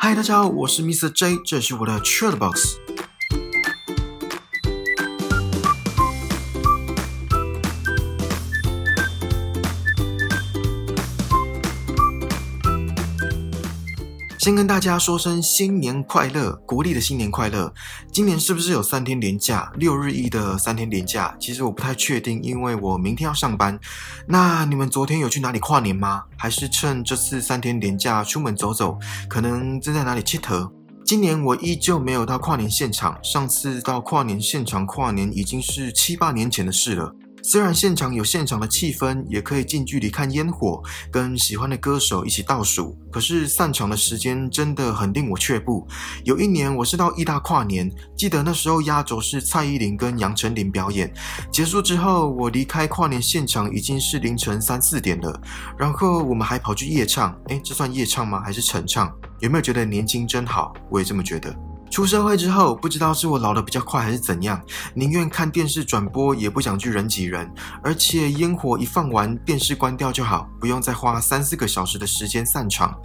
嗨，大家好，我是 Mr. J，这是我的 Chatbox。先跟大家说声新年快乐，国历的新年快乐。今年是不是有三天连假？六日一的三天连假，其实我不太确定，因为我明天要上班。那你们昨天有去哪里跨年吗？还是趁这次三天连假出门走走？可能正在哪里切头？今年我依旧没有到跨年现场，上次到跨年现场跨年已经是七八年前的事了。虽然现场有现场的气氛，也可以近距离看烟火，跟喜欢的歌手一起倒数，可是散场的时间真的很令我却步。有一年我是到义大跨年，记得那时候压轴是蔡依林跟杨丞琳表演，结束之后我离开跨年现场已经是凌晨三四点了，然后我们还跑去夜唱，诶，这算夜唱吗？还是晨唱？有没有觉得年轻真好？我也这么觉得。出社会之后，不知道是我老得比较快还是怎样，宁愿看电视转播，也不想去人挤人。而且烟火一放完，电视关掉就好，不用再花三四个小时的时间散场。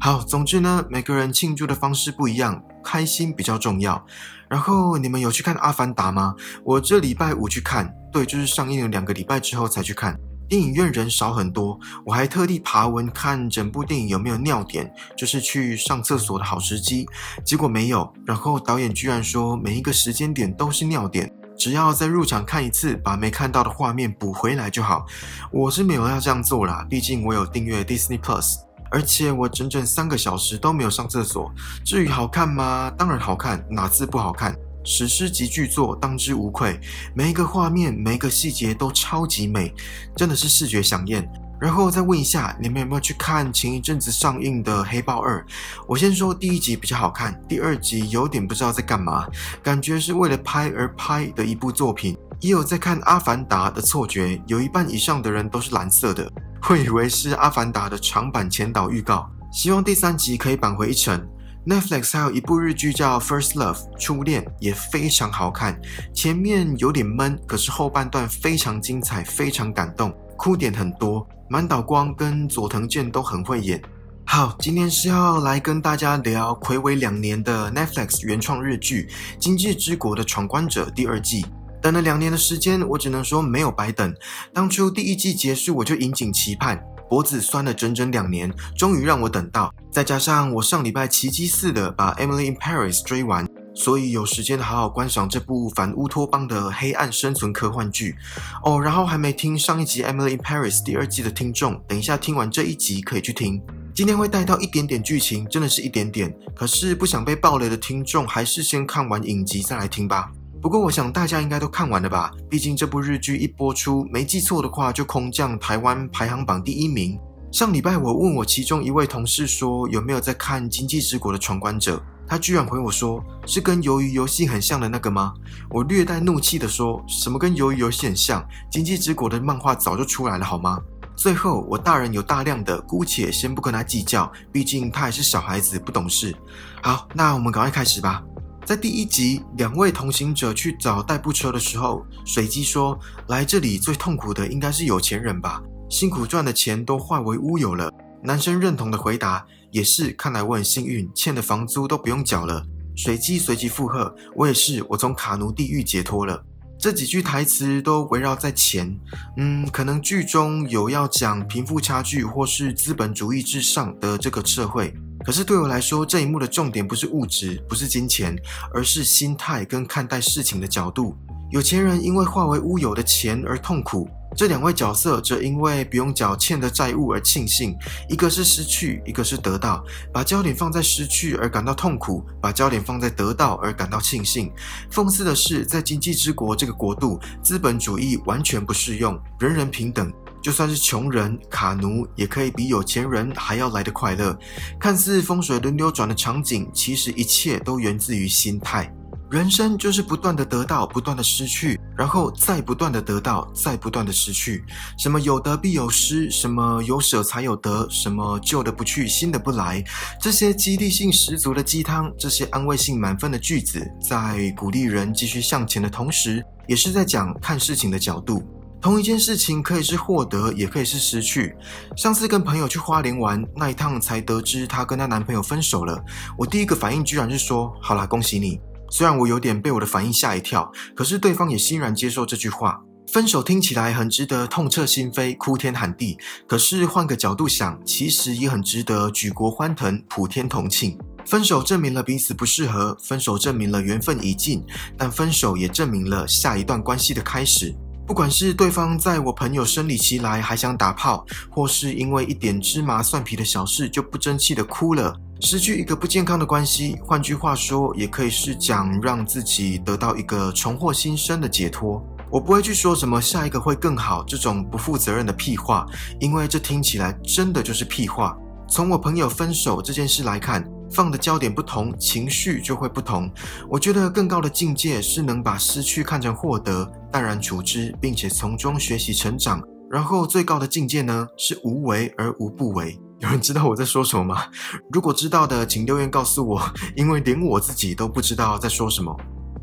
好，总之呢，每个人庆祝的方式不一样，开心比较重要。然后你们有去看《阿凡达》吗？我这礼拜五去看，对，就是上映了两个礼拜之后才去看。电影院人少很多，我还特地爬文看整部电影有没有尿点，就是去上厕所的好时机。结果没有，然后导演居然说每一个时间点都是尿点，只要在入场看一次，把没看到的画面补回来就好。我是没有要这样做啦，毕竟我有订阅 Disney Plus，而且我整整三个小时都没有上厕所。至于好看吗？当然好看，哪次不好看？史诗级巨作，当之无愧。每一个画面，每一个细节都超级美，真的是视觉享宴。然后再问一下，你们有没有去看前一阵子上映的《黑豹二》？我先说第一集比较好看，第二集有点不知道在干嘛，感觉是为了拍而拍的一部作品。也有在看《阿凡达》的错觉，有一半以上的人都是蓝色的，会以为是《阿凡达》的长版前导预告。希望第三集可以扳回一城。Netflix 还有一部日剧叫《First Love》初恋，也非常好看。前面有点闷，可是后半段非常精彩，非常感动，哭点很多。满岛光跟佐藤健都很会演。好，今天是要来跟大家聊暌违两年的 Netflix 原创日剧《经济之国的闯关者》第二季。等了两年的时间，我只能说没有白等。当初第一季结束，我就引颈期盼。脖子酸了整整两年，终于让我等到。再加上我上礼拜奇迹似的把《Emily in Paris》追完，所以有时间好好观赏这部反乌托邦的黑暗生存科幻剧。哦，然后还没听上一集《Emily in Paris》第二季的听众，等一下听完这一集可以去听。今天会带到一点点剧情，真的是一点点。可是不想被暴雷的听众，还是先看完影集再来听吧。不过我想大家应该都看完了吧？毕竟这部日剧一播出，没记错的话就空降台湾排行榜第一名。上礼拜我问我其中一位同事说有没有在看《经济之国的闯关者》，他居然回我说是跟鱿鱼游戏很像的那个吗？我略带怒气的说什么跟鱿鱼游戏很像？《经济之国的漫画早就出来了好吗？最后我大人有大量的，姑且先不跟他计较，毕竟他还是小孩子不懂事。好，那我们赶快开始吧。在第一集，两位同行者去找代步车的时候，水姬说：“来这里最痛苦的应该是有钱人吧，辛苦赚的钱都化为乌有了。”男生认同的回答：“也是，看来我很幸运，欠的房租都不用缴了。”水姬随即附和：“我也是，我从卡奴地狱解脱了。”这几句台词都围绕在钱，嗯，可能剧中有要讲贫富差距或是资本主义至上的这个社会。可是对我来说，这一幕的重点不是物质，不是金钱，而是心态跟看待事情的角度。有钱人因为化为乌有的钱而痛苦，这两位角色则因为不用缴欠的债务而庆幸。一个是失去，一个是得到。把焦点放在失去而感到痛苦，把焦点放在得到而感到庆幸。讽刺的是，在经济之国这个国度，资本主义完全不适用，人人平等。就算是穷人卡奴，也可以比有钱人还要来得快乐。看似风水轮流转的场景，其实一切都源自于心态。人生就是不断的得到，不断的失去，然后再不断的得到，再不断的失去。什么有得必有失，什么有舍才有得，什么旧的不去，新的不来。这些激励性十足的鸡汤，这些安慰性满分的句子，在鼓励人继续向前的同时，也是在讲看事情的角度。同一件事情可以是获得，也可以是失去。上次跟朋友去花莲玩那一趟，才得知她跟她男朋友分手了。我第一个反应居然是说：“好啦，恭喜你。”虽然我有点被我的反应吓一跳，可是对方也欣然接受这句话。分手听起来很值得痛彻心扉、哭天喊地，可是换个角度想，其实也很值得举国欢腾、普天同庆。分手证明了彼此不适合，分手证明了缘分已尽，但分手也证明了下一段关系的开始。不管是对方在我朋友生理期来还想打炮，或是因为一点芝麻蒜皮的小事就不争气的哭了，失去一个不健康的关系，换句话说，也可以是讲让自己得到一个重获新生的解脱。我不会去说什么下一个会更好这种不负责任的屁话，因为这听起来真的就是屁话。从我朋友分手这件事来看。放的焦点不同，情绪就会不同。我觉得更高的境界是能把失去看成获得，淡然处之，并且从中学习成长。然后最高的境界呢，是无为而无不为。有人知道我在说什么吗？如果知道的，请留言告诉我，因为连我自己都不知道在说什么。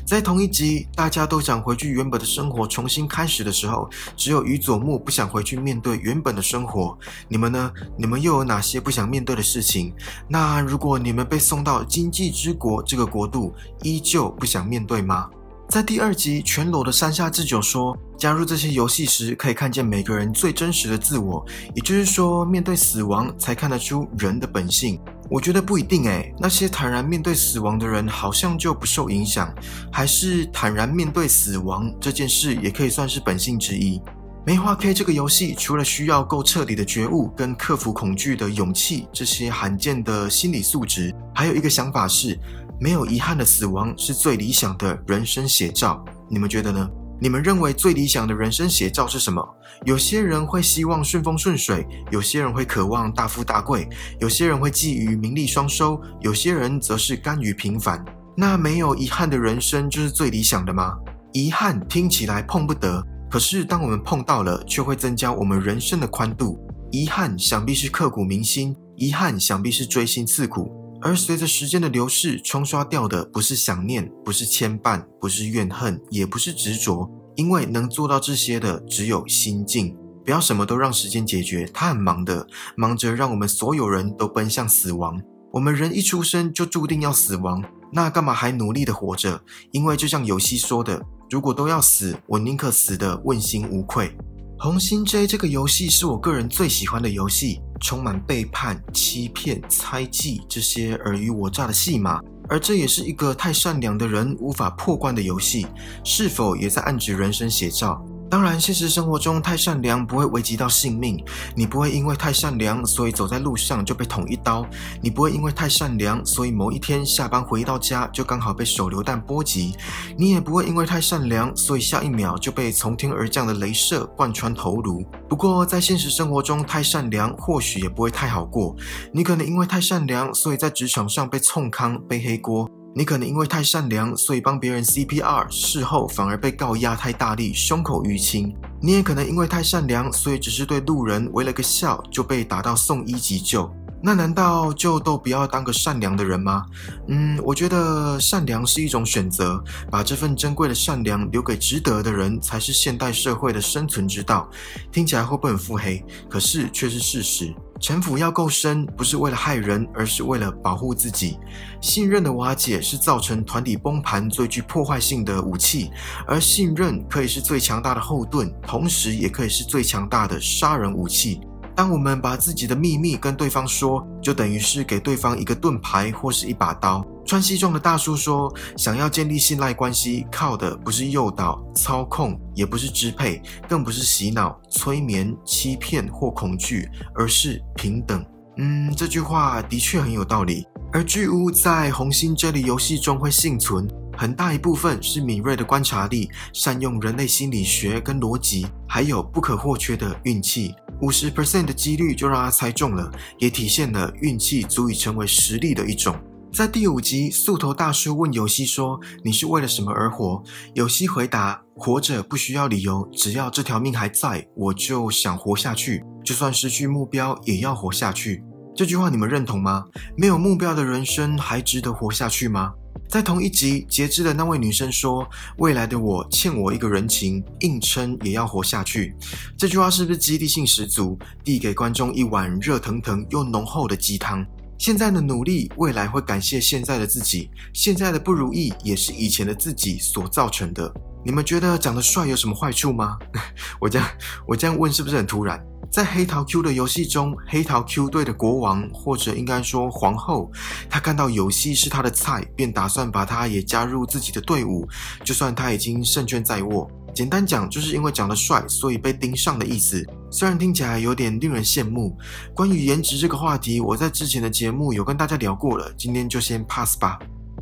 在同一集，大家都想回去原本的生活，重新开始的时候，只有于佐木不想回去面对原本的生活。你们呢？你们又有哪些不想面对的事情？那如果你们被送到经济之国这个国度，依旧不想面对吗？在第二集，全裸的山下智久说，加入这些游戏时，可以看见每个人最真实的自我，也就是说，面对死亡才看得出人的本性。我觉得不一定诶，那些坦然面对死亡的人，好像就不受影响，还是坦然面对死亡这件事，也可以算是本性之一。梅花 K 这个游戏，除了需要够彻底的觉悟跟克服恐惧的勇气这些罕见的心理素质，还有一个想法是。没有遗憾的死亡是最理想的人生写照，你们觉得呢？你们认为最理想的人生写照是什么？有些人会希望顺风顺水，有些人会渴望大富大贵，有些人会觊觎名利双收，有些人则是甘于平凡。那没有遗憾的人生就是最理想的吗？遗憾听起来碰不得，可是当我们碰到了，却会增加我们人生的宽度。遗憾想必是刻骨铭心，遗憾想必是锥心刺骨。而随着时间的流逝，冲刷掉的不是想念，不是牵绊，不是怨恨，也不是执着，因为能做到这些的只有心境。不要什么都让时间解决，他很忙的，忙着让我们所有人都奔向死亡。我们人一出生就注定要死亡，那干嘛还努力的活着？因为就像游戏说的，如果都要死，我宁可死的问心无愧。红心 J 这个游戏是我个人最喜欢的游戏，充满背叛、欺骗、猜忌这些尔虞我诈的戏码，而这也是一个太善良的人无法破关的游戏，是否也在暗指人生写照？当然，现实生活中太善良不会危及到性命。你不会因为太善良，所以走在路上就被捅一刀；你不会因为太善良，所以某一天下班回到家就刚好被手榴弹波及；你也不会因为太善良，所以下一秒就被从天而降的镭射贯穿头颅。不过，在现实生活中太善良，或许也不会太好过。你可能因为太善良，所以在职场上被冲康背黑锅。你可能因为太善良，所以帮别人 CPR，事后反而被告压太大力，胸口淤青。你也可能因为太善良，所以只是对路人微了个笑，就被打到送医急救。那难道就都不要当个善良的人吗？嗯，我觉得善良是一种选择，把这份珍贵的善良留给值得的人，才是现代社会的生存之道。听起来会不会很腹黑？可是却是事实。城府要够深，不是为了害人，而是为了保护自己。信任的瓦解是造成团体崩盘最具破坏性的武器，而信任可以是最强大的后盾，同时也可以是最强大的杀人武器。当我们把自己的秘密跟对方说，就等于是给对方一个盾牌或是一把刀。穿西装的大叔说：“想要建立信赖关系，靠的不是诱导、操控，也不是支配，更不是洗脑、催眠、欺骗或恐惧，而是平等。”嗯，这句话的确很有道理。而巨屋在红心这里游戏中会幸存，很大一部分是敏锐的观察力、善用人类心理学跟逻辑，还有不可或缺的运气。五十 percent 的几率就让他猜中了，也体现了运气足以成为实力的一种。在第五集，素头大叔问有希说：“你是为了什么而活？”有希回答：“活着不需要理由，只要这条命还在，我就想活下去。就算失去目标，也要活下去。”这句话你们认同吗？没有目标的人生还值得活下去吗？在同一集，截肢的那位女生说：“未来的我欠我一个人情，硬撑也要活下去。”这句话是不是激励性十足？递给观众一碗热腾腾又浓厚的鸡汤。现在的努力，未来会感谢现在的自己；现在的不如意，也是以前的自己所造成的。你们觉得长得帅有什么坏处吗？我这样我这样问是不是很突然？在黑桃 Q 的游戏中，黑桃 Q 队的国王，或者应该说皇后，他看到游戏是他的菜，便打算把他也加入自己的队伍，就算他已经胜券在握。简单讲，就是因为长得帅，所以被盯上的意思。虽然听起来有点令人羡慕。关于颜值这个话题，我在之前的节目有跟大家聊过了，今天就先 pass 吧。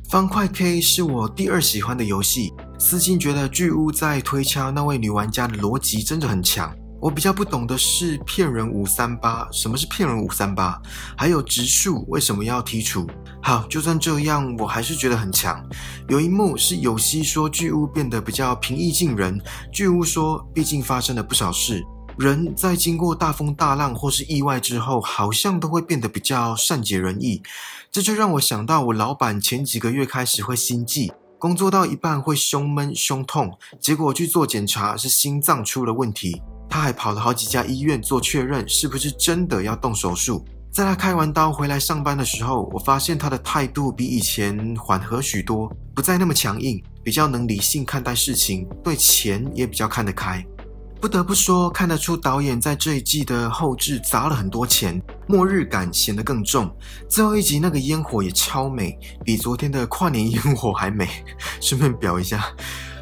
方块 K 是我第二喜欢的游戏，私心觉得巨屋在推敲那位女玩家的逻辑真的很强。我比较不懂的是骗人五三八，什么是骗人五三八？还有植树为什么要剔除？好，就算这样，我还是觉得很强。有一幕是有希说巨屋变得比较平易近人，巨屋说，毕竟发生了不少事，人在经过大风大浪或是意外之后，好像都会变得比较善解人意。这就让我想到我老板前几个月开始会心悸，工作到一半会胸闷胸痛，结果去做检查是心脏出了问题。他还跑了好几家医院做确认，是不是真的要动手术？在他开完刀回来上班的时候，我发现他的态度比以前缓和许多，不再那么强硬，比较能理性看待事情，对钱也比较看得开。不得不说，看得出导演在这一季的后置砸了很多钱，末日感显得更重。最后一集那个烟火也超美，比昨天的跨年烟火还美。顺便表一下。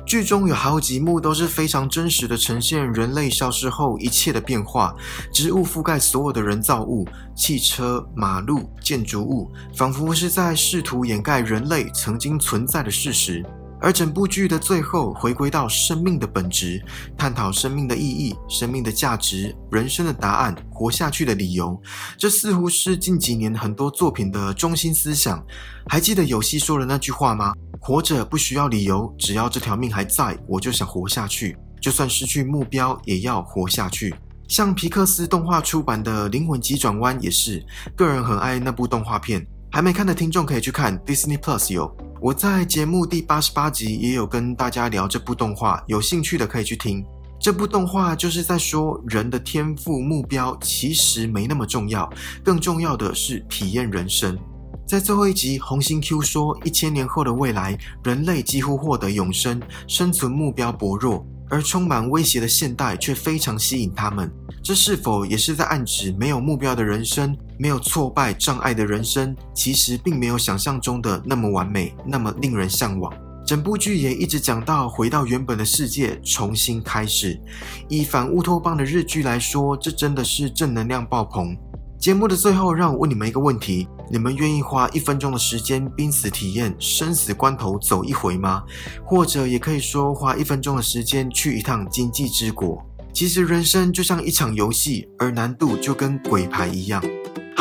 剧中有好几幕都是非常真实的呈现人类消失后一切的变化，植物覆盖所有的人造物、汽车、马路、建筑物，仿佛是在试图掩盖人类曾经存在的事实。而整部剧的最后回归到生命的本质，探讨生命的意义、生命的价值、人生的答案、活下去的理由。这似乎是近几年很多作品的中心思想。还记得有希说的那句话吗？活着不需要理由，只要这条命还在，我就想活下去。就算失去目标，也要活下去。像皮克斯动画出版的《灵魂急转弯》也是，个人很爱那部动画片。还没看的听众可以去看 Disney Plus 有。我在节目第八十八集也有跟大家聊这部动画，有兴趣的可以去听。这部动画就是在说人的天赋目标其实没那么重要，更重要的是体验人生。在最后一集，红星 Q 说，一千年后的未来，人类几乎获得永生，生存目标薄弱，而充满威胁的现代却非常吸引他们。这是否也是在暗指，没有目标的人生，没有挫败障碍的人生，其实并没有想象中的那么完美，那么令人向往。整部剧也一直讲到回到原本的世界，重新开始。以反乌托邦的日剧来说，这真的是正能量爆棚。节目的最后，让我问你们一个问题：你们愿意花一分钟的时间濒死体验生死关头走一回吗？或者也可以说，花一分钟的时间去一趟经济之国。其实人生就像一场游戏，而难度就跟鬼牌一样。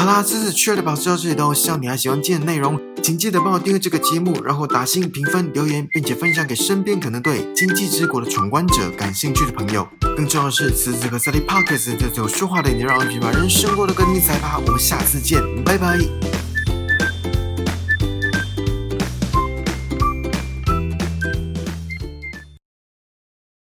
好啦，这次缺的宝就到这里都。希望你还喜欢今天的内容，请记得帮我订阅这个节目，然后打星评分、留言，并且分享给身边可能对《经济之国》的闯关者感兴趣的朋友。更重要的是，此次和 Sally Parkers 这种说话的你，让我们把人生过得更精彩吧。我们下次见，拜拜。